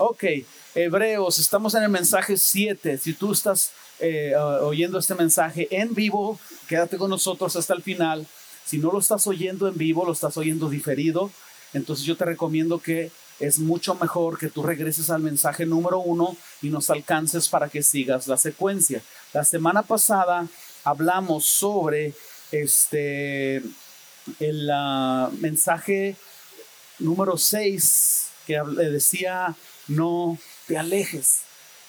Ok, Hebreos, estamos en el mensaje 7. Si tú estás eh, oyendo este mensaje en vivo, quédate con nosotros hasta el final. Si no lo estás oyendo en vivo, lo estás oyendo diferido, entonces yo te recomiendo que es mucho mejor que tú regreses al mensaje número uno y nos alcances para que sigas la secuencia. La semana pasada hablamos sobre este el ah, mensaje número 6 que decía no te alejes.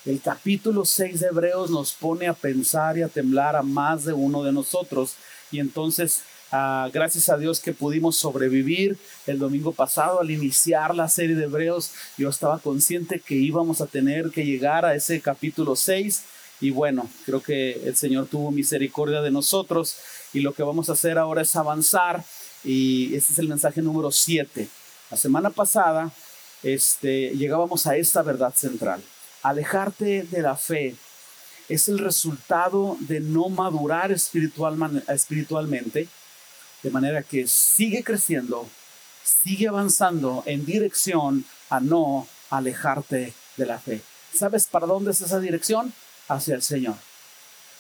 El capítulo 6 de Hebreos nos pone a pensar y a temblar a más de uno de nosotros. Y entonces, ah, gracias a Dios que pudimos sobrevivir el domingo pasado al iniciar la serie de Hebreos, yo estaba consciente que íbamos a tener que llegar a ese capítulo 6. Y bueno, creo que el Señor tuvo misericordia de nosotros y lo que vamos a hacer ahora es avanzar y este es el mensaje número 7. La semana pasada este, llegábamos a esta verdad central. Alejarte de la fe es el resultado de no madurar espiritualmente, de manera que sigue creciendo, sigue avanzando en dirección a no alejarte de la fe. ¿Sabes para dónde es esa dirección? Hacia el Señor.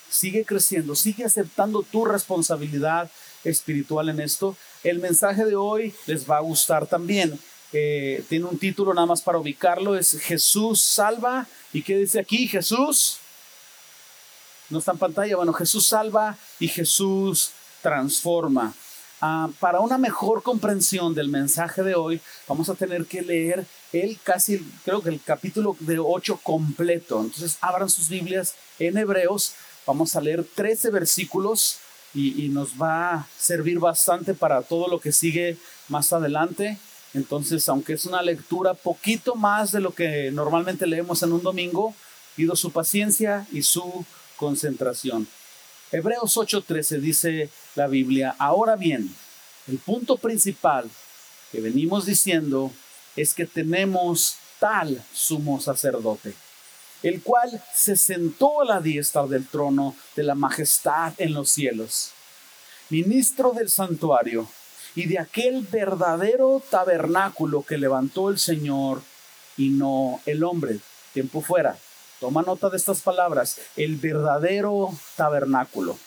Sigue creciendo, sigue aceptando tu responsabilidad espiritual en esto. El mensaje de hoy les va a gustar también. Eh, tiene un título nada más para ubicarlo, es Jesús salva. ¿Y qué dice aquí? Jesús. No está en pantalla. Bueno, Jesús salva y Jesús transforma. Ah, para una mejor comprensión del mensaje de hoy, vamos a tener que leer el casi, creo que el capítulo de 8 completo. Entonces, abran sus Biblias en Hebreos. Vamos a leer 13 versículos y, y nos va a servir bastante para todo lo que sigue más adelante. Entonces, aunque es una lectura poquito más de lo que normalmente leemos en un domingo, pido su paciencia y su concentración. Hebreos 8:13 dice la Biblia, ahora bien, el punto principal que venimos diciendo es que tenemos tal sumo sacerdote, el cual se sentó a la diestra del trono de la majestad en los cielos, ministro del santuario y de aquel verdadero tabernáculo que levantó el Señor y no el hombre. Tiempo fuera. Toma nota de estas palabras. El verdadero tabernáculo.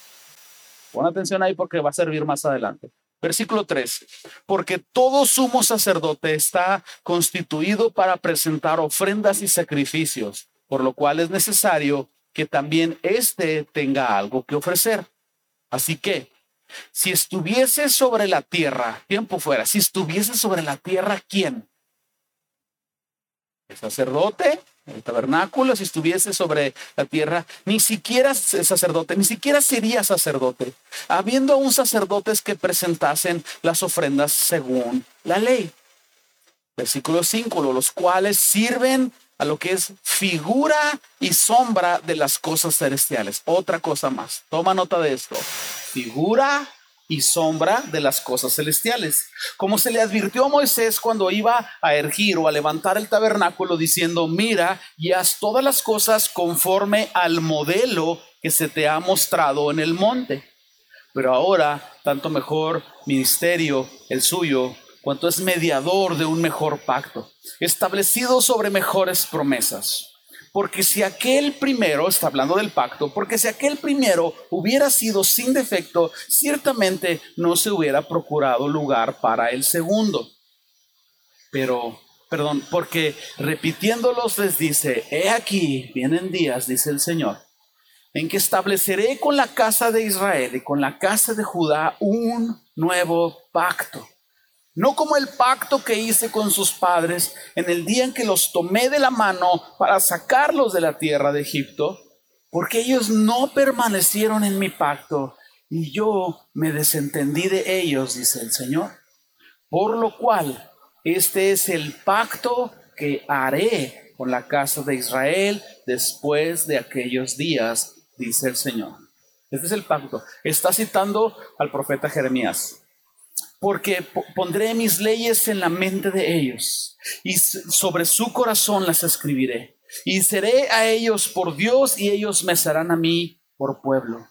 Pon atención ahí porque va a servir más adelante. Versículo 3. Porque todo sumo sacerdote está constituido para presentar ofrendas y sacrificios, por lo cual es necesario que también éste tenga algo que ofrecer. Así que, si estuviese sobre la tierra, tiempo fuera, si estuviese sobre la tierra, ¿quién? El sacerdote, el tabernáculo, si estuviese sobre la tierra, ni siquiera sacerdote, ni siquiera sería sacerdote, habiendo aún sacerdotes que presentasen las ofrendas según la ley. Versículo 5, los cuales sirven a lo que es figura y sombra de las cosas celestiales. Otra cosa más. Toma nota de esto. Figura y sombra de las cosas celestiales. Como se le advirtió a Moisés cuando iba a ergir o a levantar el tabernáculo diciendo, mira y haz todas las cosas conforme al modelo que se te ha mostrado en el monte. Pero ahora, tanto mejor ministerio el suyo cuanto es mediador de un mejor pacto, establecido sobre mejores promesas. Porque si aquel primero, está hablando del pacto, porque si aquel primero hubiera sido sin defecto, ciertamente no se hubiera procurado lugar para el segundo. Pero, perdón, porque repitiéndolos les dice, he aquí, vienen días, dice el Señor, en que estableceré con la casa de Israel y con la casa de Judá un nuevo pacto no como el pacto que hice con sus padres en el día en que los tomé de la mano para sacarlos de la tierra de Egipto, porque ellos no permanecieron en mi pacto y yo me desentendí de ellos, dice el Señor. Por lo cual, este es el pacto que haré con la casa de Israel después de aquellos días, dice el Señor. Este es el pacto. Está citando al profeta Jeremías porque pondré mis leyes en la mente de ellos y sobre su corazón las escribiré. Y seré a ellos por Dios y ellos me serán a mí por pueblo.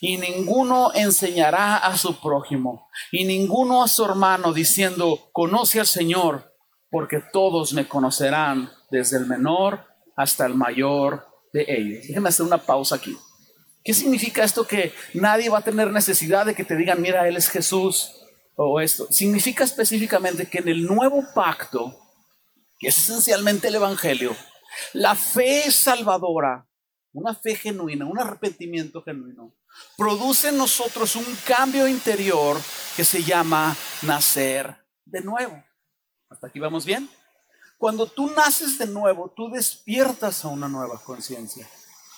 Y ninguno enseñará a su prójimo y ninguno a su hermano diciendo, conoce al Señor, porque todos me conocerán, desde el menor hasta el mayor de ellos. Déjenme hacer una pausa aquí. ¿Qué significa esto que nadie va a tener necesidad de que te digan, mira, Él es Jesús o esto? Significa específicamente que en el nuevo pacto, que es esencialmente el Evangelio, la fe salvadora, una fe genuina, un arrepentimiento genuino, produce en nosotros un cambio interior que se llama nacer de nuevo. ¿Hasta aquí vamos bien? Cuando tú naces de nuevo, tú despiertas a una nueva conciencia.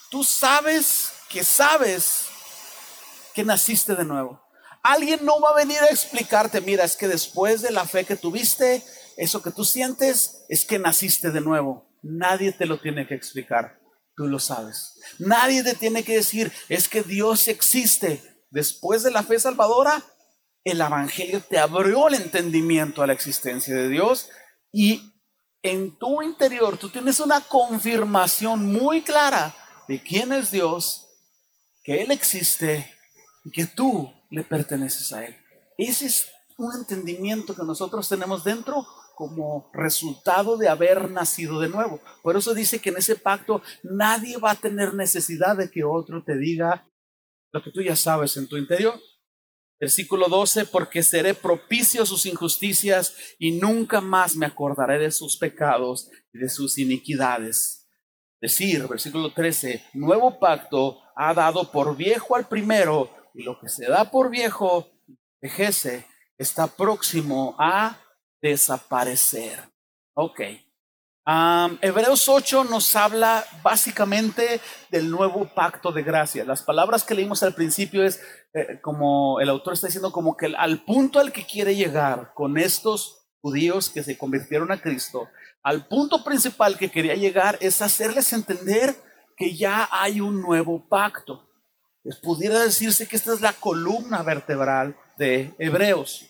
Tú sabes que sabes que naciste de nuevo. Alguien no va a venir a explicarte, mira, es que después de la fe que tuviste, eso que tú sientes es que naciste de nuevo. Nadie te lo tiene que explicar, tú lo sabes. Nadie te tiene que decir, es que Dios existe. Después de la fe salvadora, el Evangelio te abrió el entendimiento a la existencia de Dios y en tu interior tú tienes una confirmación muy clara de quién es Dios, que Él existe y que tú le perteneces a Él. Ese es un entendimiento que nosotros tenemos dentro como resultado de haber nacido de nuevo. Por eso dice que en ese pacto nadie va a tener necesidad de que otro te diga lo que tú ya sabes en tu interior. Versículo 12, porque seré propicio a sus injusticias y nunca más me acordaré de sus pecados y de sus iniquidades. Decir, versículo 13, nuevo pacto ha dado por viejo al primero y lo que se da por viejo, vejece, está próximo a desaparecer. Ok. Hebreos 8 nos habla básicamente del nuevo pacto de gracia. Las palabras que leímos al principio es eh, como el autor está diciendo, como que al punto al que quiere llegar con estos judíos que se convirtieron a Cristo, al punto principal que quería llegar es hacerles entender que ya hay un nuevo pacto. Pudiera decirse que esta es la columna vertebral de Hebreos.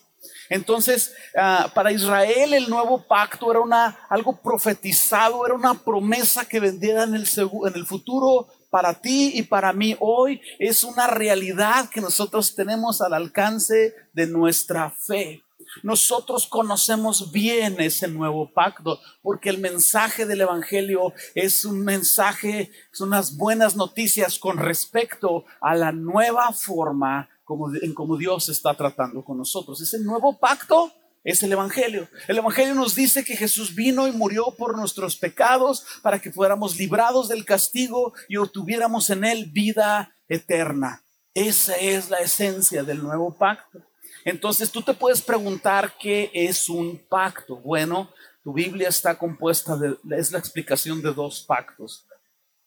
Entonces, ah, para Israel el nuevo pacto era una, algo profetizado, era una promesa que vendiera en el, en el futuro para ti y para mí hoy. Es una realidad que nosotros tenemos al alcance de nuestra fe. Nosotros conocemos bien ese nuevo pacto porque el mensaje del Evangelio es un mensaje, son unas buenas noticias con respecto a la nueva forma como, en cómo Dios está tratando con nosotros. Ese nuevo pacto es el Evangelio. El Evangelio nos dice que Jesús vino y murió por nuestros pecados para que fuéramos librados del castigo y obtuviéramos en él vida eterna. Esa es la esencia del nuevo pacto. Entonces tú te puedes preguntar qué es un pacto. Bueno, tu Biblia está compuesta de, es la explicación de dos pactos.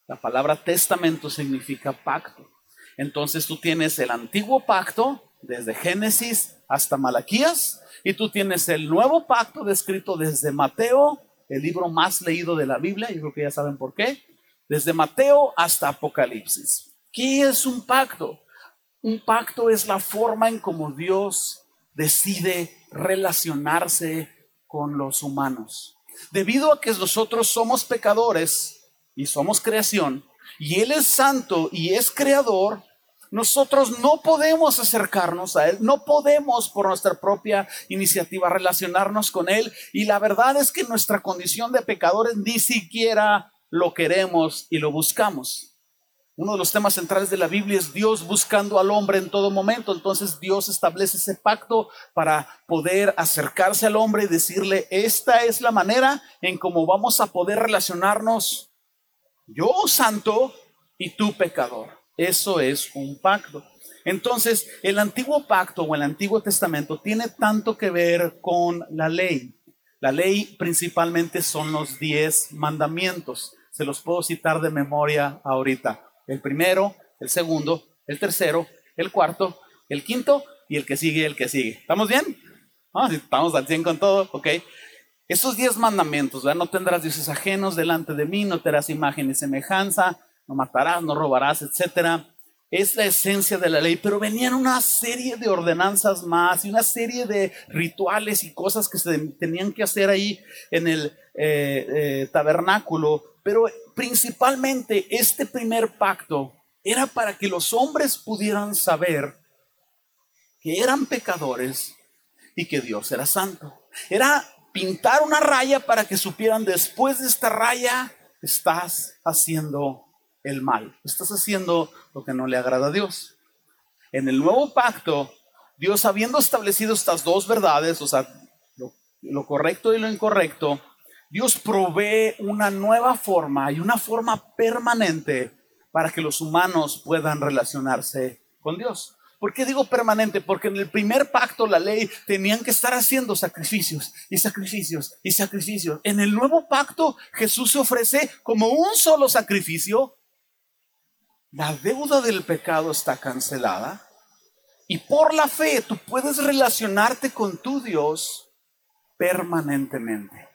La palabra testamento significa pacto. Entonces tú tienes el antiguo pacto desde Génesis hasta Malaquías y tú tienes el nuevo pacto descrito desde Mateo, el libro más leído de la Biblia, yo creo que ya saben por qué, desde Mateo hasta Apocalipsis. ¿Qué es un pacto? Un pacto es la forma en cómo Dios decide relacionarse con los humanos. Debido a que nosotros somos pecadores y somos creación, y Él es santo y es creador, nosotros no podemos acercarnos a Él, no podemos por nuestra propia iniciativa relacionarnos con Él. Y la verdad es que nuestra condición de pecadores ni siquiera lo queremos y lo buscamos. Uno de los temas centrales de la Biblia es Dios buscando al hombre en todo momento. Entonces Dios establece ese pacto para poder acercarse al hombre y decirle, esta es la manera en cómo vamos a poder relacionarnos yo santo y tú pecador. Eso es un pacto. Entonces, el antiguo pacto o el antiguo testamento tiene tanto que ver con la ley. La ley principalmente son los diez mandamientos. Se los puedo citar de memoria ahorita. El primero, el segundo, el tercero, el cuarto, el quinto y el que sigue, el que sigue. ¿Estamos bien? Ah, estamos al 100 con todo, ok. Esos diez mandamientos, ¿verdad? no tendrás dioses ajenos delante de mí, no tendrás imagen y semejanza, no matarás, no robarás, etcétera. Es la esencia de la ley, pero venían una serie de ordenanzas más y una serie de rituales y cosas que se tenían que hacer ahí en el eh, eh, tabernáculo. Pero principalmente este primer pacto era para que los hombres pudieran saber que eran pecadores y que Dios era santo. Era pintar una raya para que supieran después de esta raya estás haciendo el mal, estás haciendo lo que no le agrada a Dios. En el nuevo pacto, Dios habiendo establecido estas dos verdades, o sea, lo, lo correcto y lo incorrecto, Dios provee una nueva forma y una forma permanente para que los humanos puedan relacionarse con Dios. ¿Por qué digo permanente? Porque en el primer pacto, la ley, tenían que estar haciendo sacrificios y sacrificios y sacrificios. En el nuevo pacto, Jesús se ofrece como un solo sacrificio. La deuda del pecado está cancelada. Y por la fe tú puedes relacionarte con tu Dios permanentemente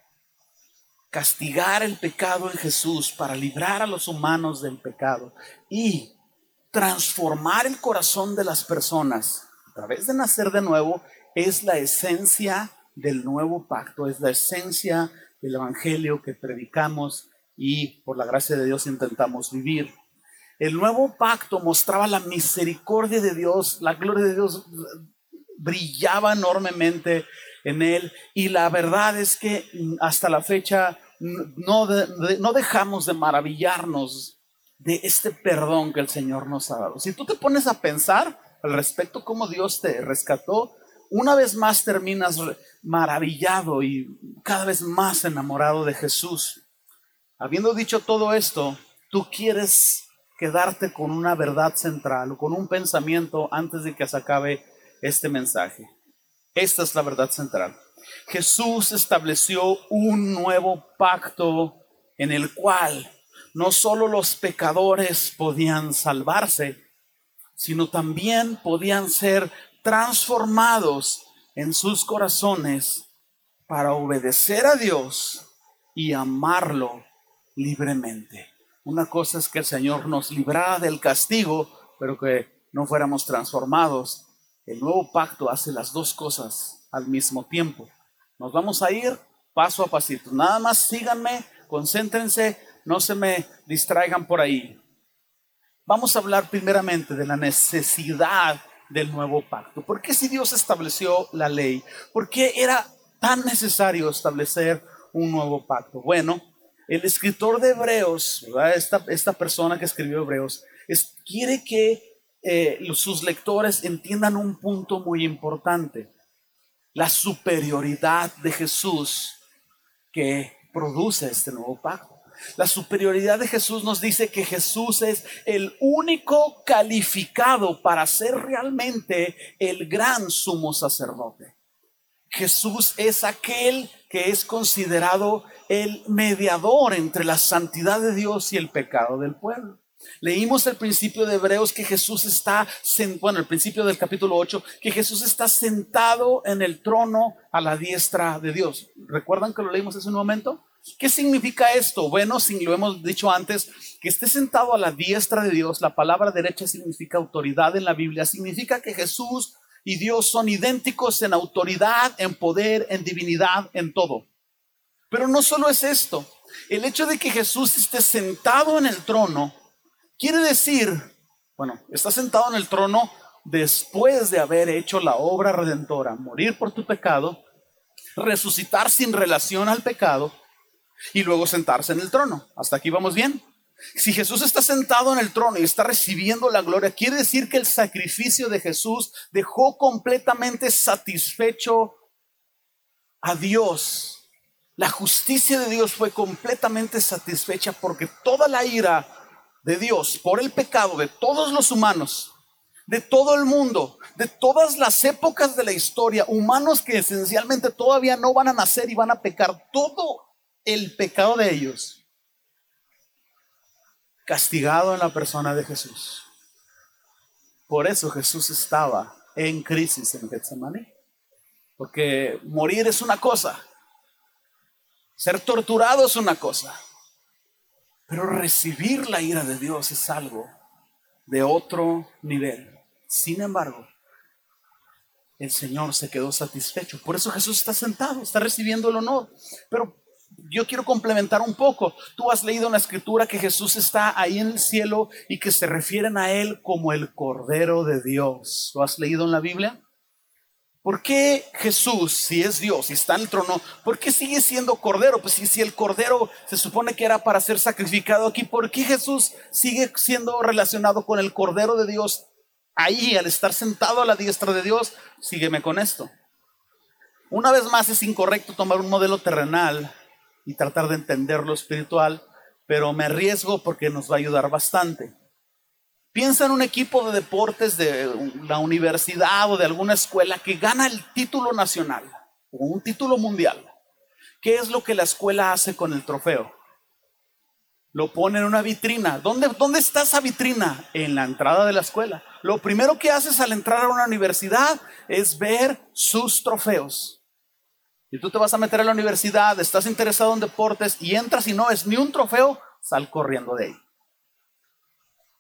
castigar el pecado en Jesús para librar a los humanos del pecado y transformar el corazón de las personas a través de nacer de nuevo es la esencia del nuevo pacto, es la esencia del evangelio que predicamos y por la gracia de Dios intentamos vivir. El nuevo pacto mostraba la misericordia de Dios, la gloria de Dios brillaba enormemente en él y la verdad es que hasta la fecha no, no dejamos de maravillarnos de este perdón que el Señor nos ha dado. Si tú te pones a pensar al respecto cómo Dios te rescató, una vez más terminas maravillado y cada vez más enamorado de Jesús. Habiendo dicho todo esto, tú quieres quedarte con una verdad central o con un pensamiento antes de que se acabe este mensaje. Esta es la verdad central. Jesús estableció un nuevo pacto en el cual no solo los pecadores podían salvarse, sino también podían ser transformados en sus corazones para obedecer a Dios y amarlo libremente. Una cosa es que el Señor nos librara del castigo, pero que no fuéramos transformados el nuevo pacto hace las dos cosas al mismo tiempo. Nos vamos a ir paso a pasito. Nada más síganme, concéntrense, no se me distraigan por ahí. Vamos a hablar primeramente de la necesidad del nuevo pacto. ¿Por qué si Dios estableció la ley? ¿Por qué era tan necesario establecer un nuevo pacto? Bueno, el escritor de Hebreos, Esta, esta persona que escribió Hebreos, quiere que eh, sus lectores entiendan un punto muy importante, la superioridad de Jesús que produce este nuevo pacto. La superioridad de Jesús nos dice que Jesús es el único calificado para ser realmente el gran sumo sacerdote. Jesús es aquel que es considerado el mediador entre la santidad de Dios y el pecado del pueblo. Leímos el principio de Hebreos que Jesús está, bueno, el principio del capítulo 8, que Jesús está sentado en el trono a la diestra de Dios. ¿Recuerdan que lo leímos hace un momento? ¿Qué significa esto? Bueno, si lo hemos dicho antes, que esté sentado a la diestra de Dios, la palabra derecha significa autoridad en la Biblia, significa que Jesús y Dios son idénticos en autoridad, en poder, en divinidad, en todo. Pero no solo es esto, el hecho de que Jesús esté sentado en el trono Quiere decir, bueno, está sentado en el trono después de haber hecho la obra redentora, morir por tu pecado, resucitar sin relación al pecado y luego sentarse en el trono. ¿Hasta aquí vamos bien? Si Jesús está sentado en el trono y está recibiendo la gloria, quiere decir que el sacrificio de Jesús dejó completamente satisfecho a Dios. La justicia de Dios fue completamente satisfecha porque toda la ira de Dios por el pecado de todos los humanos, de todo el mundo, de todas las épocas de la historia, humanos que esencialmente todavía no van a nacer y van a pecar, todo el pecado de ellos, castigado en la persona de Jesús. Por eso Jesús estaba en crisis en Getsemaní. Porque morir es una cosa, ser torturado es una cosa, pero recibir la ira de Dios es algo de otro nivel. Sin embargo, el Señor se quedó satisfecho. Por eso Jesús está sentado, está recibiendo el honor. Pero yo quiero complementar un poco. Tú has leído en la escritura que Jesús está ahí en el cielo y que se refieren a Él como el Cordero de Dios. ¿Lo has leído en la Biblia? ¿Por qué Jesús, si es Dios y está en el trono, por qué sigue siendo cordero? Pues si, si el cordero se supone que era para ser sacrificado aquí, ¿por qué Jesús sigue siendo relacionado con el cordero de Dios ahí, al estar sentado a la diestra de Dios? Sígueme con esto. Una vez más es incorrecto tomar un modelo terrenal y tratar de entender lo espiritual, pero me arriesgo porque nos va a ayudar bastante. Piensa en un equipo de deportes de la universidad o de alguna escuela que gana el título nacional o un título mundial. ¿Qué es lo que la escuela hace con el trofeo? Lo pone en una vitrina. ¿Dónde, ¿Dónde está esa vitrina? En la entrada de la escuela. Lo primero que haces al entrar a una universidad es ver sus trofeos. Y tú te vas a meter a la universidad, estás interesado en deportes y entras y no es ni un trofeo, sal corriendo de ahí.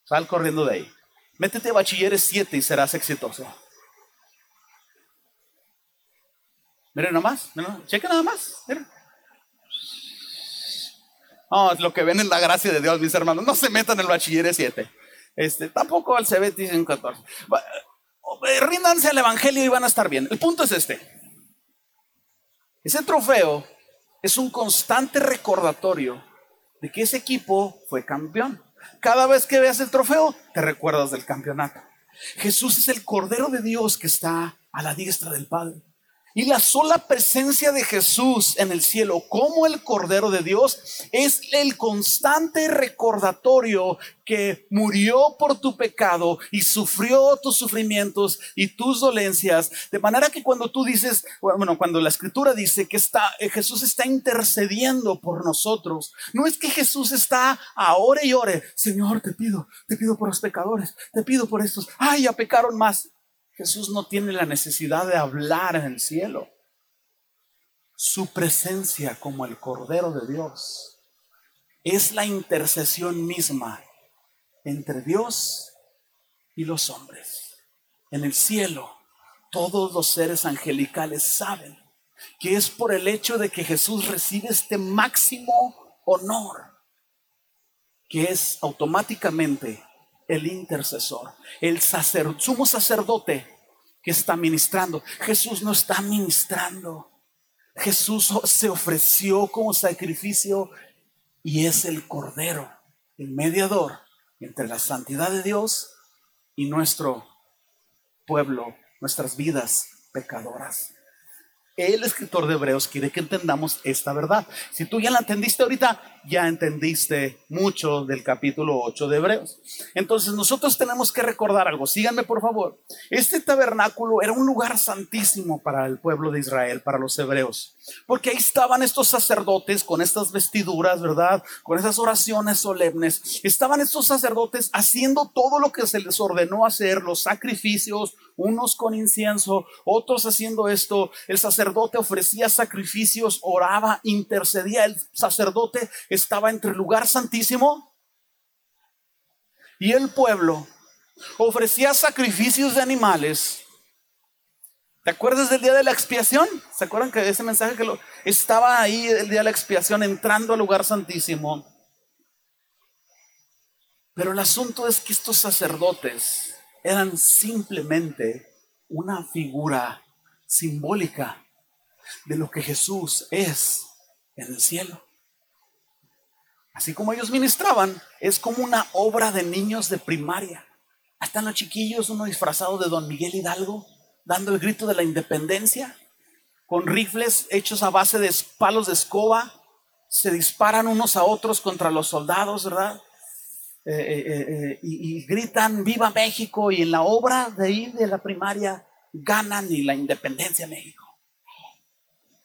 Sal corriendo de ahí. Métete a bachilleres 7 y serás exitoso. Miren nomás, miren, cheque nada más. Miren. No, es lo que ven en la gracia de Dios, mis hermanos. No se metan en el bachilleres 7. Este, tampoco al CBT dicen 14. Ríndanse al evangelio y van a estar bien. El punto es este. Ese trofeo es un constante recordatorio de que ese equipo fue campeón. Cada vez que veas el trofeo, te recuerdas del campeonato. Jesús es el Cordero de Dios que está a la diestra del Padre. Y la sola presencia de Jesús en el cielo como el Cordero de Dios es el constante recordatorio que murió por tu pecado y sufrió tus sufrimientos y tus dolencias. De manera que cuando tú dices, bueno, cuando la escritura dice que está, eh, Jesús está intercediendo por nosotros, no es que Jesús está ahora y ore, Señor, te pido, te pido por los pecadores, te pido por estos, ay, ya pecaron más. Jesús no tiene la necesidad de hablar en el cielo. Su presencia como el Cordero de Dios es la intercesión misma entre Dios y los hombres. En el cielo, todos los seres angelicales saben que es por el hecho de que Jesús recibe este máximo honor, que es automáticamente el intercesor, el sumo sacerdote que está ministrando. Jesús no está ministrando. Jesús se ofreció como sacrificio y es el cordero, el mediador entre la santidad de Dios y nuestro pueblo, nuestras vidas pecadoras el escritor de Hebreos quiere que entendamos esta verdad. Si tú ya la entendiste ahorita, ya entendiste mucho del capítulo 8 de Hebreos. Entonces nosotros tenemos que recordar algo. Síganme por favor. Este tabernáculo era un lugar santísimo para el pueblo de Israel, para los hebreos. Porque ahí estaban estos sacerdotes con estas vestiduras, ¿verdad? Con esas oraciones solemnes. Estaban estos sacerdotes haciendo todo lo que se les ordenó hacer, los sacrificios, unos con incienso, otros haciendo esto. El sacerdote ofrecía sacrificios, oraba, intercedía. El sacerdote estaba entre el lugar santísimo y el pueblo. Ofrecía sacrificios de animales. ¿Te acuerdas del día de la expiación? ¿Se acuerdan que ese mensaje que lo, estaba ahí el día de la expiación entrando al lugar santísimo? Pero el asunto es que estos sacerdotes eran simplemente una figura simbólica de lo que Jesús es en el cielo. Así como ellos ministraban, es como una obra de niños de primaria. Hasta los chiquillos, uno disfrazado de Don Miguel Hidalgo, dando el grito de la independencia, con rifles hechos a base de palos de escoba, se disparan unos a otros contra los soldados, ¿verdad? Eh, eh, eh, y, gritan viva México y en la obra de ahí de la primaria ganan y la independencia de México.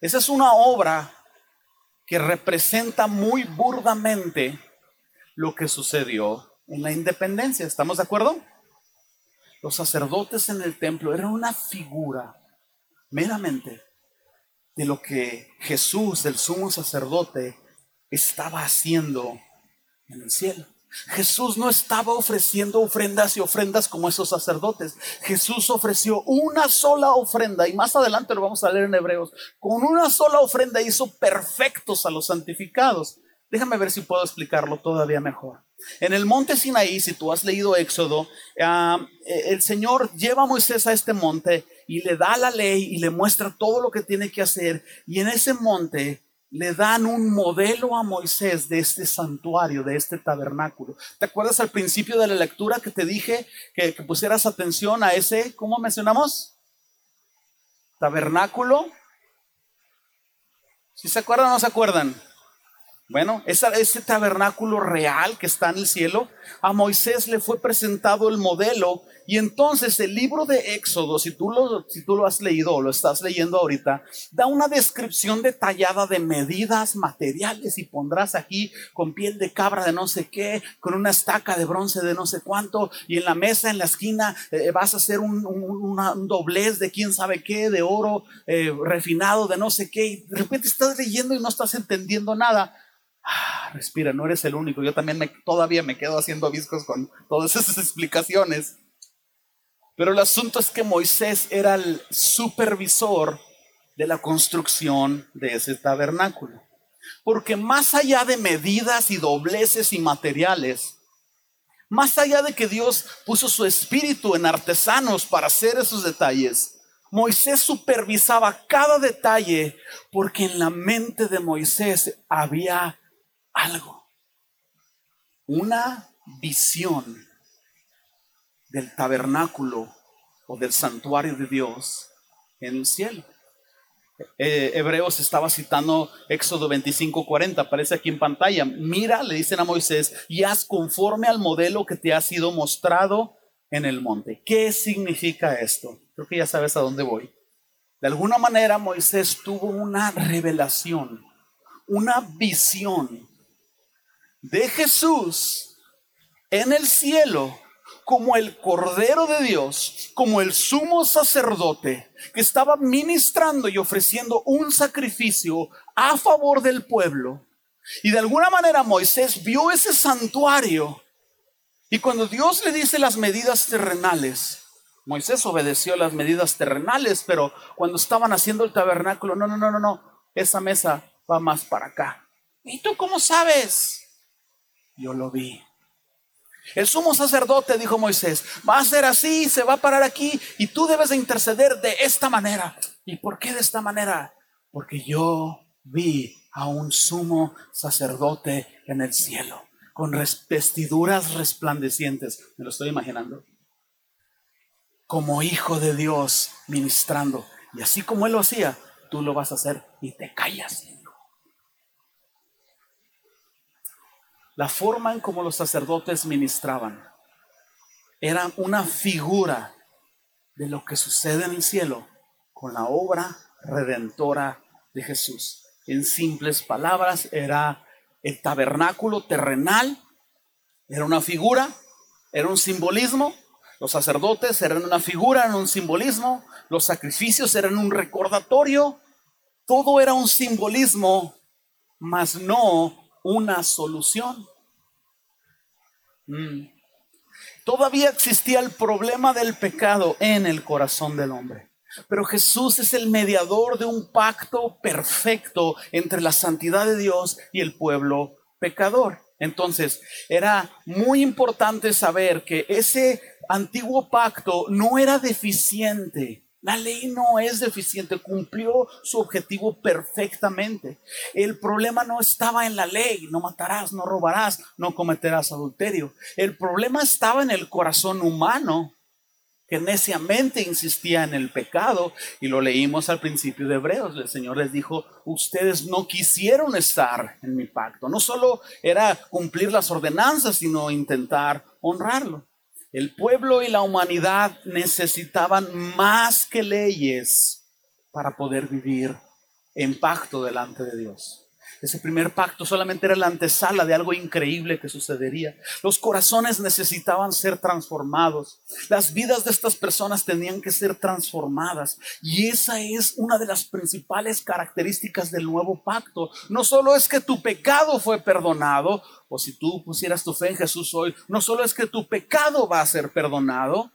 Esa es una obra que representa muy burdamente lo que sucedió en la independencia. ¿Estamos de acuerdo? Los sacerdotes en el templo eran una figura meramente de lo que Jesús, el sumo sacerdote, estaba haciendo en el cielo. Jesús no estaba ofreciendo ofrendas y ofrendas como esos sacerdotes. Jesús ofreció una sola ofrenda y más adelante lo vamos a leer en Hebreos. Con una sola ofrenda hizo perfectos a los santificados. Déjame ver si puedo explicarlo todavía mejor. En el monte Sinaí, si tú has leído Éxodo, ah, el Señor lleva a Moisés a este monte y le da la ley y le muestra todo lo que tiene que hacer. Y en ese monte le dan un modelo a Moisés de este santuario, de este tabernáculo. ¿Te acuerdas al principio de la lectura que te dije que, pusieras atención a ese, ¿cómo mencionamos? Tabernáculo. ¿Si se acuerdan o no se acuerdan? Bueno, ese tabernáculo real que está en el cielo, a Moisés le fue presentado el modelo y entonces el libro de Éxodo, si tú lo, si tú lo has leído o lo estás leyendo ahorita, da una descripción detallada de medidas materiales y pondrás aquí con piel de cabra de no sé qué, con una estaca de bronce de no sé cuánto y en la mesa en la esquina eh, vas a hacer un, doblez de quién sabe qué, de oro eh, refinado de no sé qué y de repente estás leyendo y no estás entendiendo nada Ah, respira, no eres el único. Yo también me, todavía me quedo haciendo viscos con todas esas explicaciones. Pero el asunto es que Moisés era el supervisor de la construcción de ese tabernáculo. Porque más allá de medidas y dobleces y materiales, más allá de que Dios puso su espíritu en artesanos para hacer esos detalles, Moisés supervisaba cada detalle porque en la mente de Moisés había algo, una visión del tabernáculo o del santuario de Dios en el cielo. Eh, Hebreos estaba citando Éxodo 25, 40, aparece aquí en pantalla. Mira, le dicen a Moisés, y haz conforme al modelo que te ha sido mostrado en el monte. ¿Qué significa esto? Creo que ya sabes a dónde voy. De alguna manera Moisés tuvo una revelación, una visión de Jesús en el cielo como el Cordero de Dios, como el sumo sacerdote que estaba ministrando y ofreciendo un sacrificio a favor del pueblo. Y de alguna manera Moisés vio ese santuario y cuando Dios le dice las medidas terrenales, Moisés obedeció las medidas terrenales, pero cuando estaban haciendo el tabernáculo, no, no, no, no, no, esa mesa va más para acá. ¿Y tú cómo sabes? Yo lo vi. El sumo sacerdote, dijo Moisés, va a ser así, se va a parar aquí y tú debes de interceder de esta manera. ¿Y por qué de esta manera? Porque yo vi a un sumo sacerdote en el cielo, con vestiduras resplandecientes. Me lo estoy imaginando. Como hijo de Dios ministrando. Y así como él lo hacía, tú lo vas a hacer y te callas. La forma en cómo los sacerdotes ministraban era una figura de lo que sucede en el cielo con la obra redentora de Jesús. En simples palabras, era el tabernáculo terrenal, era una figura, era un simbolismo. Los sacerdotes eran una figura, eran un simbolismo. Los sacrificios eran un recordatorio. Todo era un simbolismo, mas no una solución. Mm. Todavía existía el problema del pecado en el corazón del hombre. Pero Jesús es el mediador de un pacto perfecto entre la santidad de Dios y el pueblo pecador. Entonces, era muy importante saber que ese antiguo pacto no era deficiente. La ley no es deficiente, cumplió su objetivo perfectamente. El problema no estaba en la ley, no matarás, no robarás, no cometerás adulterio. El problema estaba en el corazón humano que neciamente insistía en el pecado y lo leímos al principio de Hebreos. El Señor les dijo, ustedes no quisieron estar en mi pacto. No solo era cumplir las ordenanzas, sino intentar honrarlo. El pueblo y la humanidad necesitaban más que leyes para poder vivir en pacto delante de Dios. Ese primer pacto solamente era la antesala de algo increíble que sucedería. Los corazones necesitaban ser transformados. Las vidas de estas personas tenían que ser transformadas. Y esa es una de las principales características del nuevo pacto. No solo es que tu pecado fue perdonado, o si tú pusieras tu fe en Jesús hoy, no solo es que tu pecado va a ser perdonado,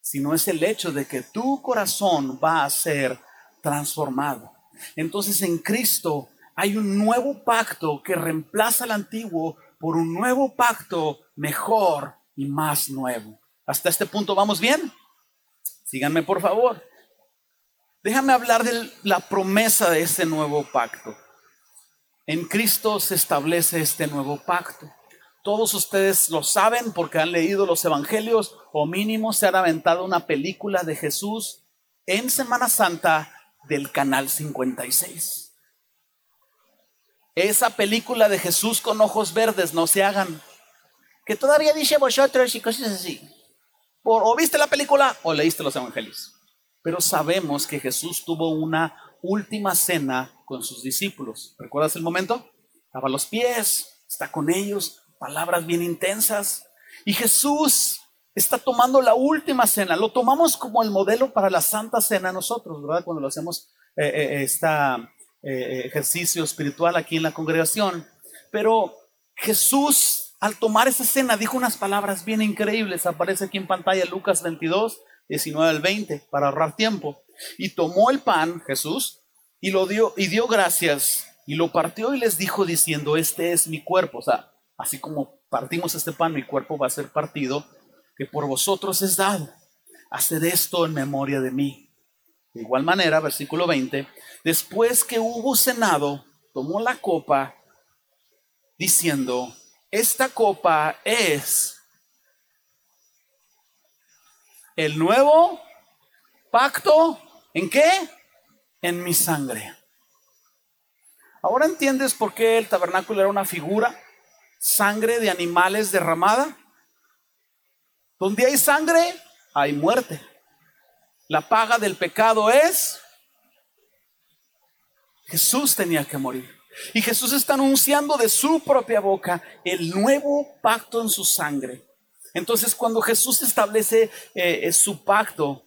sino es el hecho de que tu corazón va a ser transformado. Entonces en Cristo hay un nuevo pacto que reemplaza el antiguo por un nuevo pacto mejor y más nuevo. Hasta este punto vamos bien. Síganme por favor. Déjame hablar de la promesa de este nuevo pacto. En Cristo se establece este nuevo pacto. Todos ustedes lo saben porque han leído los evangelios o mínimo se han aventado una película de Jesús en Semana Santa del canal 56. Esa película de Jesús con ojos verdes, no se hagan. Que todavía dice vosotros y cosas así. O, viste la película o leíste los evangelios. Pero sabemos que Jesús tuvo una última cena con sus discípulos. ¿Recuerdas el momento? Lava los pies, está con ellos, palabras bien intensas. Y Jesús está tomando la última cena. Lo tomamos como el modelo para la Santa Cena nosotros, ¿verdad? Cuando lo hacemos eh, este ejercicio espiritual aquí en la congregación. Pero Jesús, al tomar esa cena, dijo unas palabras bien increíbles. Aparece aquí en pantalla Lucas 22, 19 al 20, para ahorrar tiempo. Y tomó el pan, Jesús, y lo dio, y dio gracias, y lo partió y les dijo diciendo, este es mi cuerpo. O sea, así como partimos este pan, mi cuerpo va a ser partido, que por vosotros es dado. Haced esto en memoria de mí. De igual manera, versículo 20, después que hubo cenado, tomó la copa, diciendo, esta copa es el nuevo pacto, ¿en qué? En mi sangre. Ahora entiendes por qué el tabernáculo era una figura sangre de animales derramada. Donde hay sangre, hay muerte. La paga del pecado es... Jesús tenía que morir. Y Jesús está anunciando de su propia boca el nuevo pacto en su sangre. Entonces cuando Jesús establece eh, su pacto,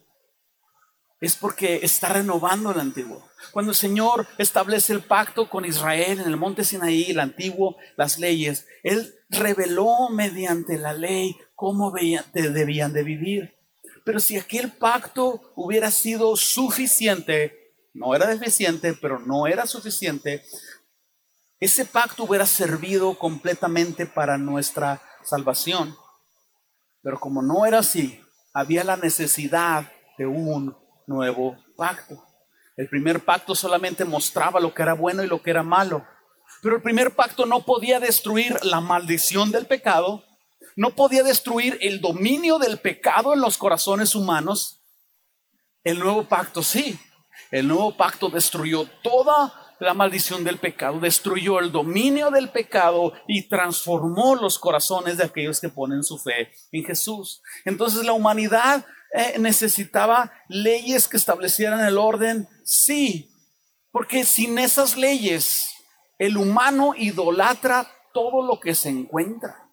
es porque está renovando el antiguo. Cuando el Señor establece el pacto con Israel en el monte Sinaí, el antiguo, las leyes, Él reveló mediante la ley cómo debían de vivir. Pero si aquel pacto hubiera sido suficiente, no era deficiente, pero no era suficiente, ese pacto hubiera servido completamente para nuestra salvación. Pero como no era así, había la necesidad de un nuevo pacto. El primer pacto solamente mostraba lo que era bueno y lo que era malo. Pero el primer pacto no podía destruir la maldición del pecado, no podía destruir el dominio del pecado en los corazones humanos. El nuevo pacto sí. El nuevo pacto destruyó toda la maldición del pecado, destruyó el dominio del pecado y transformó los corazones de aquellos que ponen su fe en Jesús. Entonces la humanidad eh, necesitaba leyes que establecieran el orden? Sí, porque sin esas leyes el humano idolatra todo lo que se encuentra.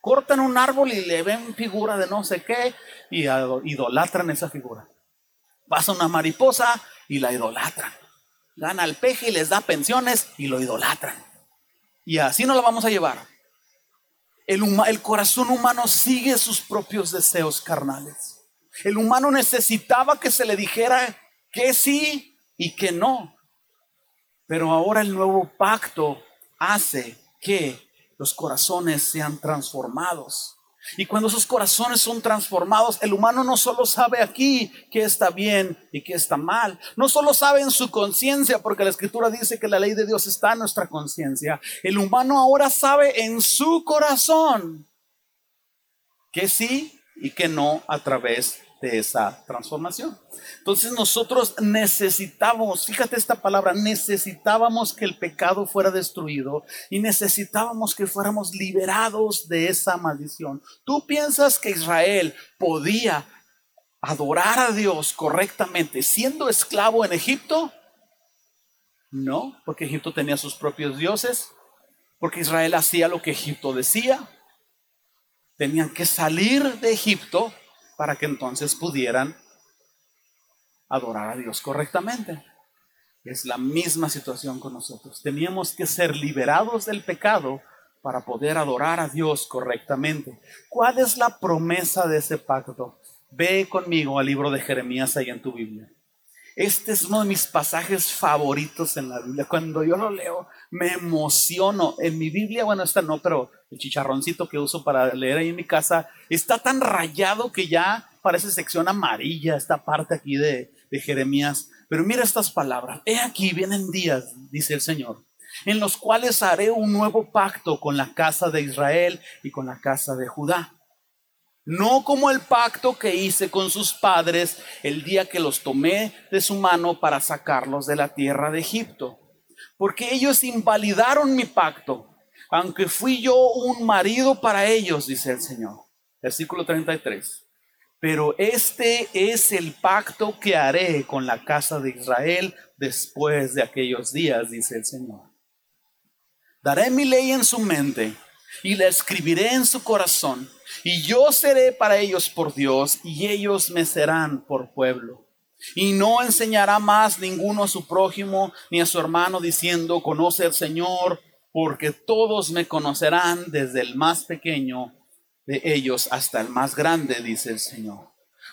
Cortan un árbol y le ven figura de no sé qué y idolatran esa figura. Pasa una mariposa y la idolatran. Gana al peje y les da pensiones y lo idolatran. Y así no la vamos a llevar. El, el corazón humano sigue sus propios deseos carnales. El humano necesitaba que se le dijera que sí y que no. Pero ahora el nuevo pacto hace que los corazones sean transformados. Y cuando esos corazones son transformados, el humano no solo sabe aquí que está bien y que está mal, no solo sabe en su conciencia, porque la escritura dice que la ley de Dios está en nuestra conciencia, el humano ahora sabe en su corazón que sí y que no a través de esa transformación. Entonces nosotros necesitamos, fíjate esta palabra, necesitábamos que el pecado fuera destruido y necesitábamos que fuéramos liberados de esa maldición. ¿Tú piensas que Israel podía adorar a Dios correctamente siendo esclavo en Egipto? No, porque Egipto tenía sus propios dioses, porque Israel hacía lo que Egipto decía. Tenían que salir de Egipto para que entonces pudieran adorar a Dios correctamente. Es la misma situación con nosotros. Teníamos que ser liberados del pecado para poder adorar a Dios correctamente. ¿Cuál es la promesa de ese pacto? Ve conmigo al libro de Jeremías ahí en tu Biblia. Este es uno de mis pasajes favoritos en la Biblia. Cuando yo lo leo, me emociono. En mi Biblia, bueno, esta no, pero el chicharroncito que uso para leer ahí en mi casa está tan rayado que ya parece sección amarilla esta parte aquí de, de Jeremías. Pero mira estas palabras. He aquí vienen días, dice el Señor, en los cuales haré un nuevo pacto con la casa de Israel y con la casa de Judá. No como el pacto que hice con sus padres el día que los tomé de su mano para sacarlos de la tierra de Egipto. Porque ellos invalidaron mi pacto, aunque fui yo un marido para ellos, dice el Señor. Versículo 33. Pero este es el pacto que haré con la casa de Israel después de aquellos días, dice el Señor. Daré mi ley en su mente y la escribiré en su corazón. Y yo seré para ellos por Dios y ellos me serán por pueblo. Y no enseñará más ninguno a su prójimo ni a su hermano diciendo, conoce al Señor, porque todos me conocerán desde el más pequeño de ellos hasta el más grande, dice el Señor.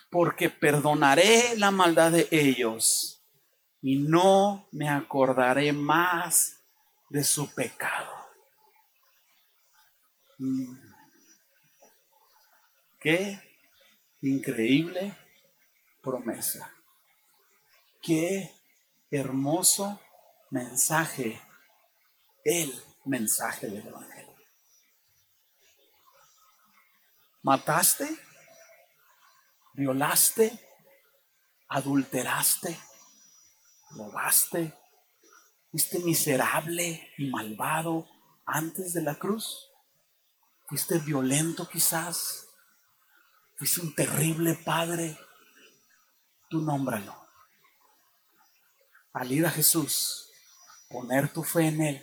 Porque perdonaré la maldad de ellos y no me acordaré más de su pecado. Mm. Qué increíble promesa. Qué hermoso mensaje. El mensaje del Evangelio. ¿Mataste? ¿Violaste? ¿Adulteraste? ¿Robaste? ¿Fuiste miserable y malvado antes de la cruz? ¿Fuiste violento quizás? ¿Fuiste un terrible padre? Tú nómbralo. Al ir a Jesús, poner tu fe en Él,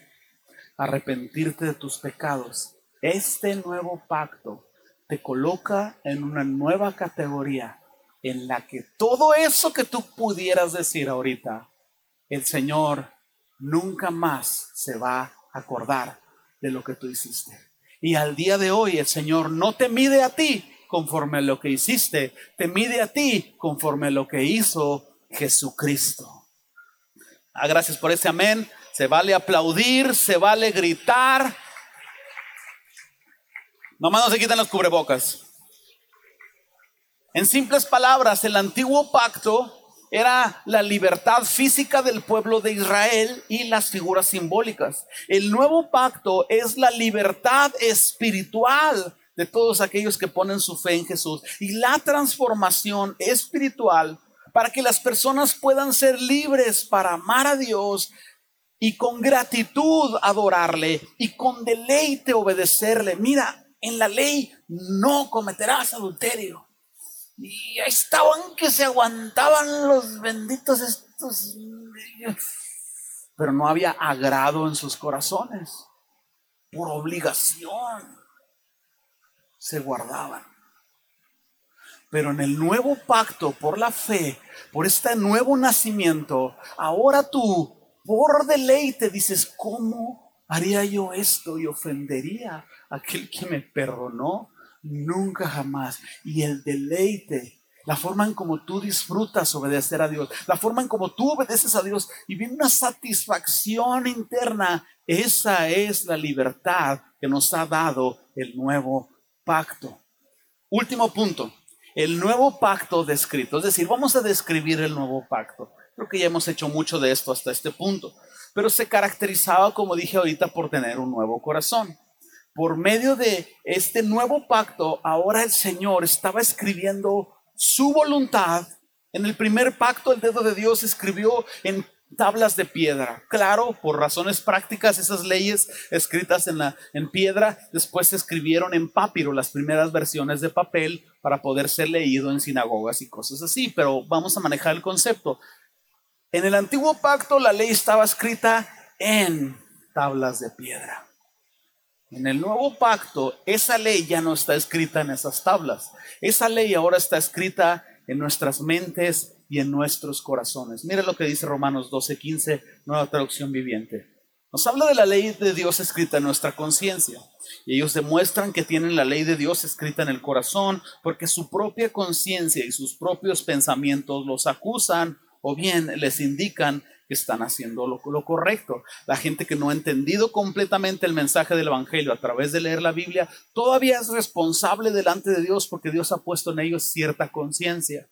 arrepentirte de tus pecados, este nuevo pacto te coloca en una nueva categoría en la que todo eso que tú pudieras decir ahorita, el Señor nunca más se va a acordar de lo que tú hiciste. Y al día de hoy el Señor no te mide a ti conforme a lo que hiciste, te mide a ti conforme a lo que hizo Jesucristo. Ah, gracias por ese amén. Se vale aplaudir, se vale gritar. Nomás no se quitan los cubrebocas. En simples palabras, el antiguo pacto era la libertad física del pueblo de Israel y las figuras simbólicas. El nuevo pacto es la libertad espiritual de todos aquellos que ponen su fe en Jesús y la transformación espiritual para que las personas puedan ser libres para amar a Dios y con gratitud adorarle y con deleite obedecerle. Mira, en la ley no cometerás adulterio. Y ahí estaban que se aguantaban los benditos estos. Pero no había agrado en sus corazones. Por obligación se guardaban. Pero en el nuevo pacto, por la fe, por este nuevo nacimiento, ahora tú, por deleite, dices, ¿cómo haría yo esto y ofendería a aquel que me perdonó? Nunca jamás. Y el deleite, la forma en como tú disfrutas obedecer a Dios, la forma en como tú obedeces a Dios y viene una satisfacción interna, esa es la libertad que nos ha dado el nuevo pacto. Último punto, el nuevo pacto descrito. Es decir, vamos a describir el nuevo pacto. Creo que ya hemos hecho mucho de esto hasta este punto, pero se caracterizaba, como dije ahorita, por tener un nuevo corazón por medio de este nuevo pacto, ahora el Señor estaba escribiendo su voluntad. En el primer pacto, el dedo de Dios escribió en tablas de piedra. Claro, por razones prácticas, esas leyes escritas en, la, en piedra después se escribieron en papiro, las primeras versiones de papel, para poder ser leído en sinagogas y cosas así. Pero vamos a manejar el concepto. En el antiguo pacto, la ley estaba escrita en tablas de piedra. En el nuevo pacto, esa ley ya no está escrita en esas tablas. Esa ley ahora está escrita en nuestras mentes y en nuestros corazones. Mire lo que dice Romanos 12:15, nueva traducción viviente. Nos habla de la ley de Dios escrita en nuestra conciencia. Y ellos demuestran que tienen la ley de Dios escrita en el corazón porque su propia conciencia y sus propios pensamientos los acusan o bien les indican están haciendo lo, lo, correcto. La gente que no ha entendido completamente el mensaje del Evangelio a través de leer la Biblia, todavía es responsable delante de Dios porque Dios ha puesto en ellos cierta conciencia.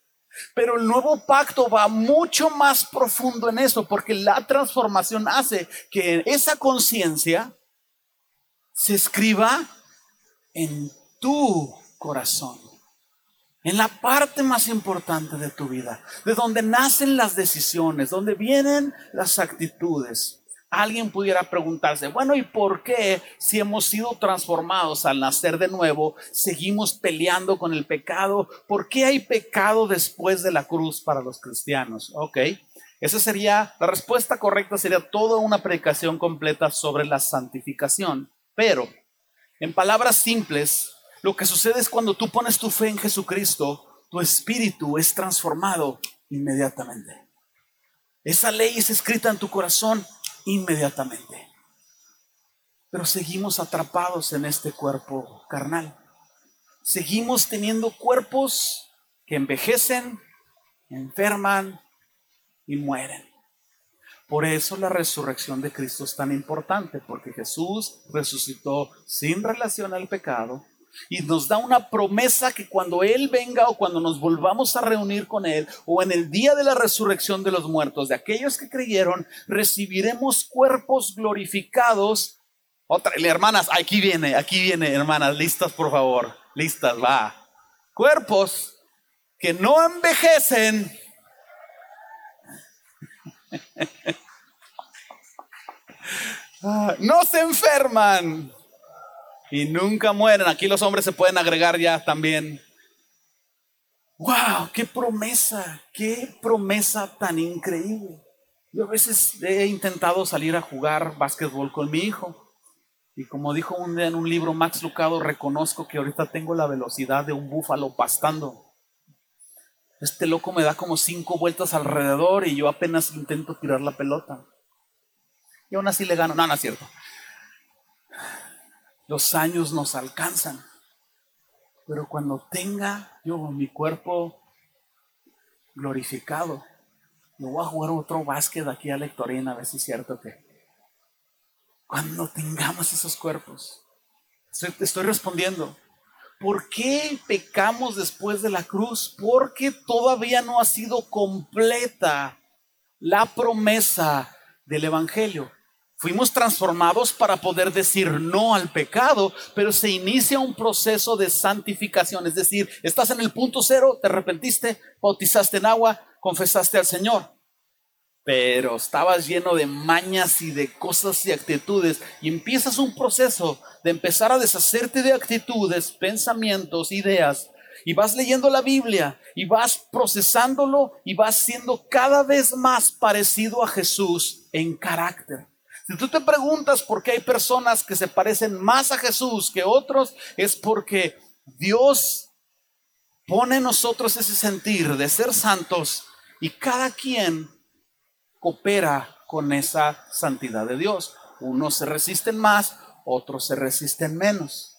Pero el nuevo pacto va mucho más profundo en eso, porque la transformación hace que esa conciencia se escriba en tu corazón, en la parte más importante de tu vida, de donde nacen las decisiones, donde vienen las actitudes. Alguien pudiera preguntarse, bueno, ¿y por qué si hemos sido transformados al nacer de nuevo, seguimos peleando con el pecado? ¿Por qué hay pecado después de la cruz para los cristianos? Ok, esa sería, la respuesta correcta sería toda una predicación completa sobre la santificación. Pero, en palabras simples, lo que sucede es cuando tú pones tu fe en Jesucristo, tu espíritu es transformado inmediatamente. Esa ley es escrita en tu corazón inmediatamente. Pero seguimos atrapados en este cuerpo carnal. Seguimos teniendo cuerpos que envejecen, enferman y mueren. Por eso la resurrección de Cristo es tan importante, porque Jesús resucitó sin relación al pecado y nos da una promesa que cuando Él venga o cuando nos volvamos a reunir con Él o en el día de la resurrección de los muertos, de aquellos que creyeron, recibiremos cuerpos glorificados. Otra, hermanas, aquí viene, aquí viene, hermanas, listas por favor, listas, va. Cuerpos que no envejecen. Ah, no se enferman y nunca mueren. Aquí los hombres se pueden agregar ya también. ¡Wow! ¡Qué promesa! ¡Qué promesa tan increíble! Yo a veces he intentado salir a jugar básquetbol con mi hijo. Y como dijo un día en un libro Max Lucado, reconozco que ahorita tengo la velocidad de un búfalo pastando. Este loco me da como cinco vueltas alrededor y yo apenas intento tirar la pelota. Y aún así le gano. No, no es cierto. Los años nos alcanzan. Pero cuando tenga yo mi cuerpo glorificado, me voy a jugar otro básquet aquí a Lectorina, a ver si es cierto que cuando tengamos esos cuerpos, estoy, estoy respondiendo, ¿por qué pecamos después de la cruz? Porque todavía no ha sido completa la promesa del Evangelio. Fuimos transformados para poder decir no al pecado, pero se inicia un proceso de santificación. Es decir, estás en el punto cero, te arrepentiste, bautizaste en agua, confesaste al Señor. Pero estabas lleno de mañas y de cosas y actitudes y empiezas un proceso de empezar a deshacerte de actitudes, pensamientos, ideas y vas leyendo la Biblia y vas procesándolo y vas siendo cada vez más parecido a Jesús en carácter. Si tú te preguntas por qué hay personas que se parecen más a Jesús que otros, es porque Dios pone en nosotros ese sentir de ser santos y cada quien coopera con esa santidad de Dios. Unos se resisten más, otros se resisten menos.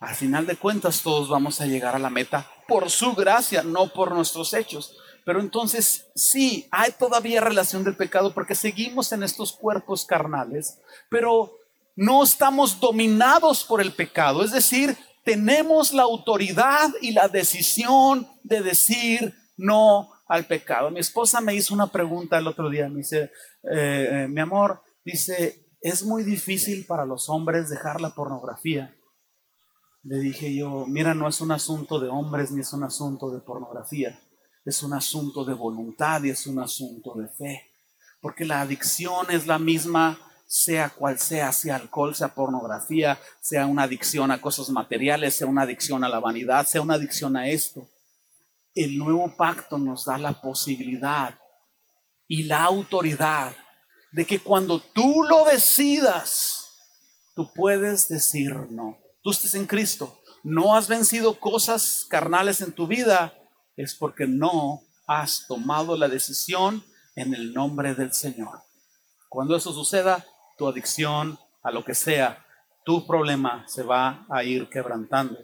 Al final de cuentas todos vamos a llegar a la meta por su gracia, no por nuestros hechos. Pero entonces sí, hay todavía relación del pecado porque seguimos en estos cuerpos carnales, pero no estamos dominados por el pecado. Es decir, tenemos la autoridad y la decisión de decir no al pecado. Mi esposa me hizo una pregunta el otro día, me dice, eh, eh, mi amor, dice, es muy difícil para los hombres dejar la pornografía. Le dije yo, mira, no es un asunto de hombres ni es un asunto de pornografía es un asunto de voluntad y es un asunto de fe. Porque la adicción es la misma, sea cual sea, sea alcohol, sea pornografía, sea una adicción a cosas materiales, sea una adicción a la vanidad, sea una adicción a esto. El nuevo pacto nos da la posibilidad y la autoridad de que cuando tú lo decidas, tú puedes decir no. Tú estés en Cristo, no has vencido cosas carnales en tu vida, es porque no has tomado la decisión en el nombre del Señor. Cuando eso suceda, tu adicción a lo que sea, tu problema se va a ir quebrantando.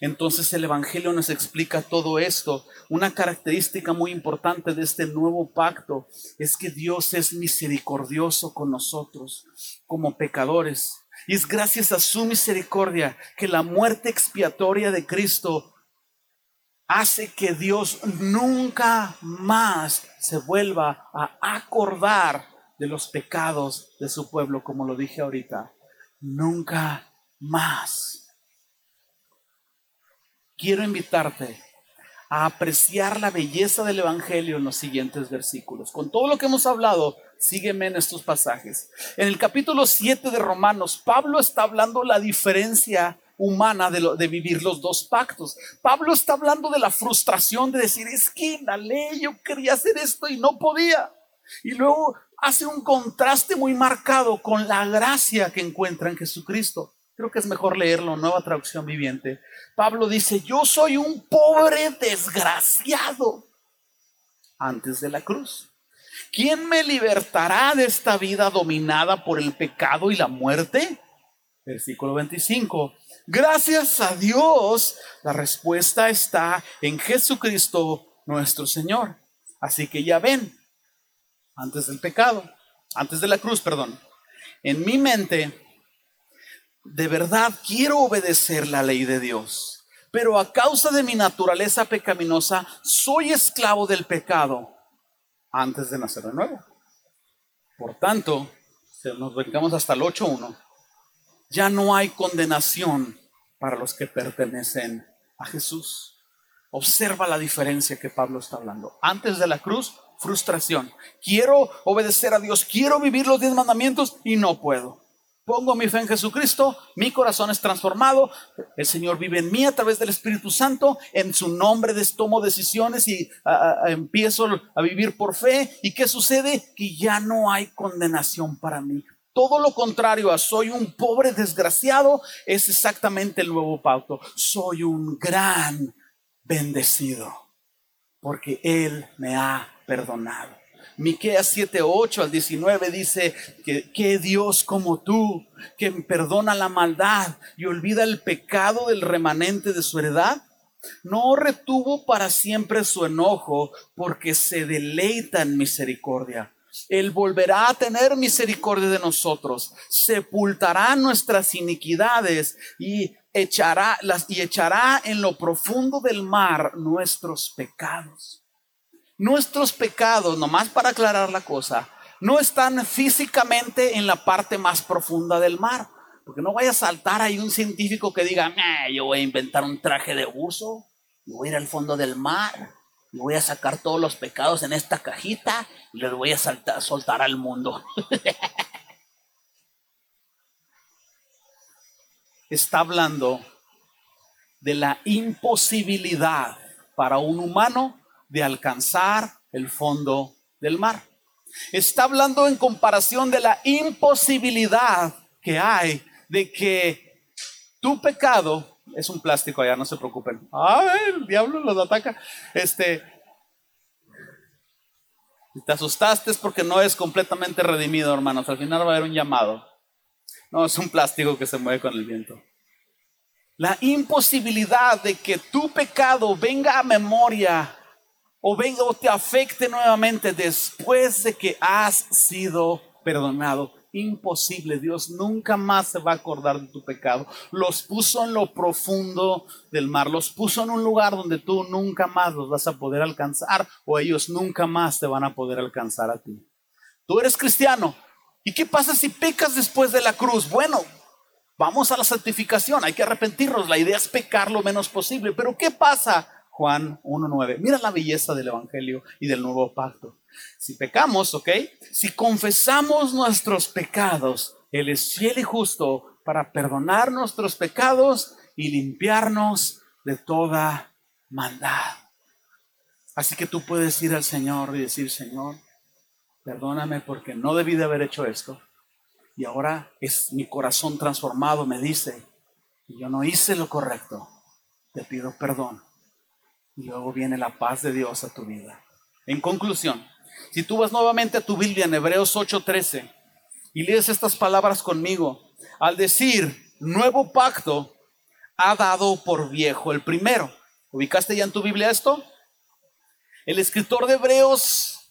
Entonces el Evangelio nos explica todo esto. Una característica muy importante de este nuevo pacto es que Dios es misericordioso con nosotros como pecadores. Y es gracias a su misericordia que la muerte expiatoria de Cristo hace que Dios nunca más se vuelva a acordar de los pecados de su pueblo, como lo dije ahorita. Nunca más. Quiero invitarte a apreciar la belleza del Evangelio en los siguientes versículos. Con todo lo que hemos hablado, sígueme en estos pasajes. En el capítulo 7 de Romanos, Pablo está hablando la diferencia humana de, de, vivir los dos pactos. Pablo está hablando de la frustración de decir, es que la ley, yo quería hacer esto y no podía. Y luego hace un contraste muy marcado con la gracia que encuentra en Jesucristo. Creo que es mejor leerlo, nueva traducción viviente. Pablo dice, yo soy un pobre desgraciado antes de la cruz. ¿Quién me libertará de esta vida dominada por el pecado y la muerte? Versículo 25. Gracias a Dios, la respuesta está en Jesucristo nuestro Señor. Así que ya ven, antes del pecado, antes de la cruz, perdón, en mi mente, de verdad quiero obedecer la ley de Dios, pero a causa de mi naturaleza pecaminosa, soy esclavo del pecado antes de nacer de nuevo. Por tanto, nos brincamos hasta el 8.1, ya no hay condenación para los que pertenecen a Jesús. Observa la diferencia que Pablo está hablando. Antes de la cruz, frustración. Quiero obedecer a Dios, quiero vivir los diez mandamientos y no puedo. Pongo mi fe en Jesucristo, mi corazón es transformado, el Señor vive en mí a través del Espíritu Santo, en su nombre tomo decisiones y empiezo a vivir por fe. ¿Y qué sucede? Que ya no hay condenación para mí. Todo lo contrario a soy un pobre desgraciado es exactamente el nuevo pacto. Soy un gran bendecido porque Él me ha perdonado. Miqueas 7, 8 al 19 dice que, que Dios como tú, que perdona la maldad y olvida el pecado del remanente de su heredad, no retuvo para siempre su enojo porque se deleita en misericordia él volverá a tener misericordia de nosotros, sepultará nuestras iniquidades y echará, las, y echará en lo profundo del mar nuestros pecados. Nuestros pecados, nomás para aclarar la cosa, no están físicamente en la parte más profunda del mar. Porque no vaya a saltar ahí un científico que diga, yo voy a inventar un traje de uso, y voy a ir al fondo del mar voy a sacar todos los pecados en esta cajita y los voy a soltar al mundo. Está hablando de la imposibilidad para un humano de alcanzar el fondo del mar. Está hablando en comparación de la imposibilidad que hay de que tu pecado es un plástico allá, no se preocupen. Ay, el diablo los ataca. Este, te asustaste es porque no es completamente redimido, hermanos. Al final va a haber un llamado. No, es un plástico que se mueve con el viento. La imposibilidad de que tu pecado venga a memoria o venga o te afecte nuevamente después de que has sido perdonado imposible. Dios nunca más se va a acordar de tu pecado. Los puso en lo profundo del mar, los puso en un lugar donde tú nunca más los vas a poder alcanzar o ellos nunca más te van a poder alcanzar a ti. Tú eres cristiano. ¿Y qué pasa si pecas después de la cruz? Bueno, vamos a la santificación, hay que arrepentirnos. La idea es pecar lo menos posible. Pero ¿qué pasa? Juan 1.9. Mira la belleza del Evangelio y del nuevo pacto. Si pecamos, ¿ok? Si confesamos nuestros pecados, Él es fiel y justo para perdonar nuestros pecados y limpiarnos de toda maldad. Así que tú puedes ir al Señor y decir, Señor, perdóname porque no debí de haber hecho esto. Y ahora es mi corazón transformado, me dice, yo no hice lo correcto. Te pido perdón. Y luego viene la paz de Dios a tu vida. En conclusión, si tú vas nuevamente a tu Biblia en Hebreos 8:13 y lees estas palabras conmigo, al decir nuevo pacto ha dado por viejo el primero. ¿Ubicaste ya en tu Biblia esto? El escritor de Hebreos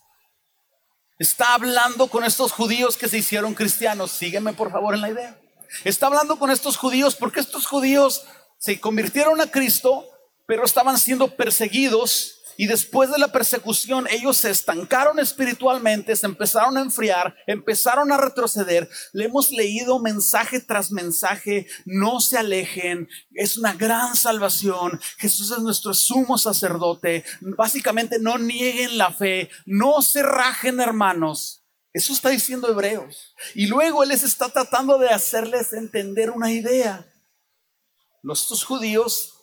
está hablando con estos judíos que se hicieron cristianos. Sígueme por favor en la idea. Está hablando con estos judíos porque estos judíos se convirtieron a Cristo, pero estaban siendo perseguidos y después de la persecución, ellos se estancaron espiritualmente, se empezaron a enfriar, empezaron a retroceder. Le hemos leído mensaje tras mensaje, no se alejen, es una gran salvación. Jesús es nuestro sumo sacerdote. Básicamente no nieguen la fe, no se rajen hermanos. Eso está diciendo Hebreos. Y luego Él les está tratando de hacerles entender una idea. Los judíos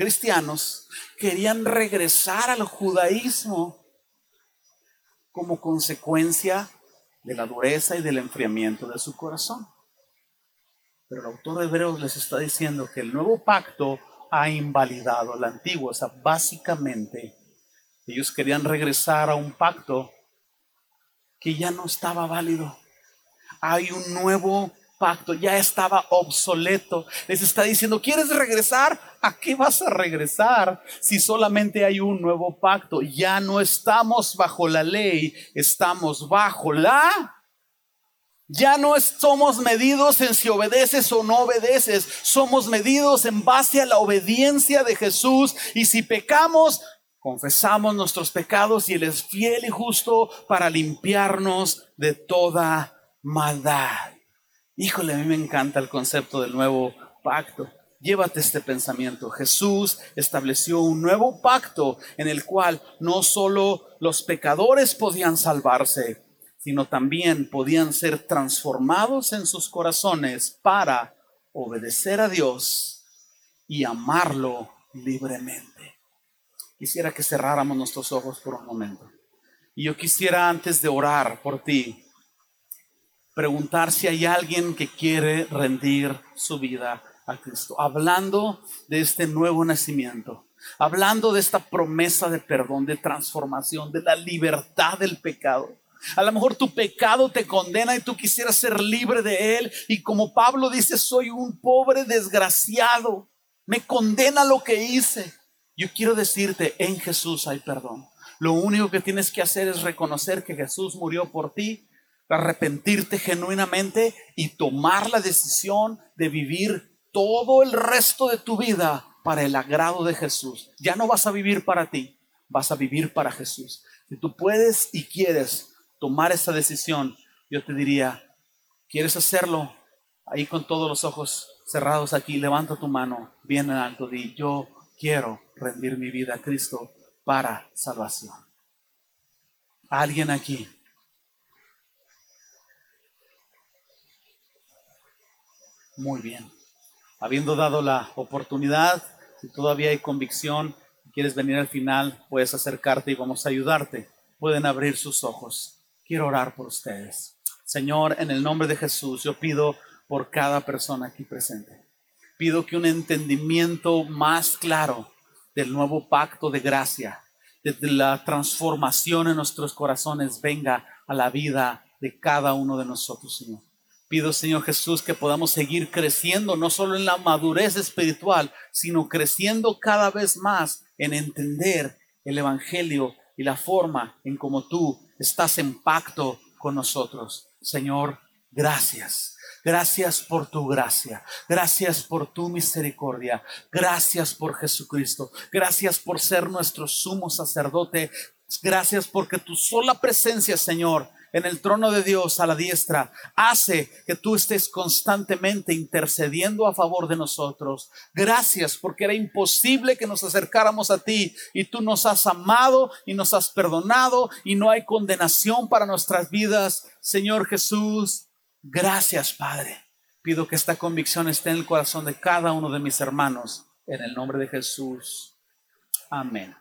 cristianos querían regresar al judaísmo como consecuencia de la dureza y del enfriamiento de su corazón. Pero el autor de Hebreos les está diciendo que el nuevo pacto ha invalidado el antiguo. O sea, básicamente ellos querían regresar a un pacto que ya no estaba válido. Hay un nuevo pacto, ya estaba obsoleto. Les está diciendo, ¿quieres regresar? ¿A qué vas a regresar si solamente hay un nuevo pacto? Ya no estamos bajo la ley, estamos bajo la... Ya no somos medidos en si obedeces o no obedeces, somos medidos en base a la obediencia de Jesús y si pecamos, confesamos nuestros pecados y Él es fiel y justo para limpiarnos de toda maldad. Híjole, a mí me encanta el concepto del nuevo pacto. Llévate este pensamiento. Jesús estableció un nuevo pacto en el cual no solo los pecadores podían salvarse, sino también podían ser transformados en sus corazones para obedecer a Dios y amarlo libremente. Quisiera que cerráramos nuestros ojos por un momento. Y yo quisiera antes de orar por ti, preguntar si hay alguien que quiere rendir su vida a Cristo. Hablando de este nuevo nacimiento, hablando de esta promesa de perdón, de transformación, de la libertad del pecado. A lo mejor tu pecado te condena y tú quisieras ser libre de él. Y como Pablo dice, soy un pobre desgraciado. Me condena lo que hice. Yo quiero decirte, en Jesús hay perdón. Lo único que tienes que hacer es reconocer que Jesús murió por ti arrepentirte genuinamente y tomar la decisión de vivir todo el resto de tu vida para el agrado de Jesús. Ya no vas a vivir para ti, vas a vivir para Jesús. Si tú puedes y quieres tomar esa decisión, yo te diría, ¿quieres hacerlo? Ahí con todos los ojos cerrados aquí, levanta tu mano bien en alto, di, yo quiero rendir mi vida a Cristo para salvación. Alguien aquí Muy bien. Habiendo dado la oportunidad, si todavía hay convicción, quieres venir al final, puedes acercarte y vamos a ayudarte. Pueden abrir sus ojos. Quiero orar por ustedes. Señor, en el nombre de Jesús, yo pido por cada persona aquí presente. Pido que un entendimiento más claro del nuevo pacto de gracia, de la transformación en nuestros corazones venga a la vida de cada uno de nosotros, Señor. Pido, Señor Jesús, que podamos seguir creciendo, no solo en la madurez espiritual, sino creciendo cada vez más en entender el Evangelio y la forma en como tú estás en pacto con nosotros. Señor, gracias. Gracias por tu gracia. Gracias por tu misericordia. Gracias por Jesucristo. Gracias por ser nuestro sumo sacerdote. Gracias porque tu sola presencia, Señor, en el trono de Dios a la diestra hace que tú estés constantemente intercediendo a favor de nosotros. Gracias porque era imposible que nos acercáramos a ti y tú nos has amado y nos has perdonado y no hay condenación para nuestras vidas. Señor Jesús, gracias Padre. Pido que esta convicción esté en el corazón de cada uno de mis hermanos. En el nombre de Jesús. Amén.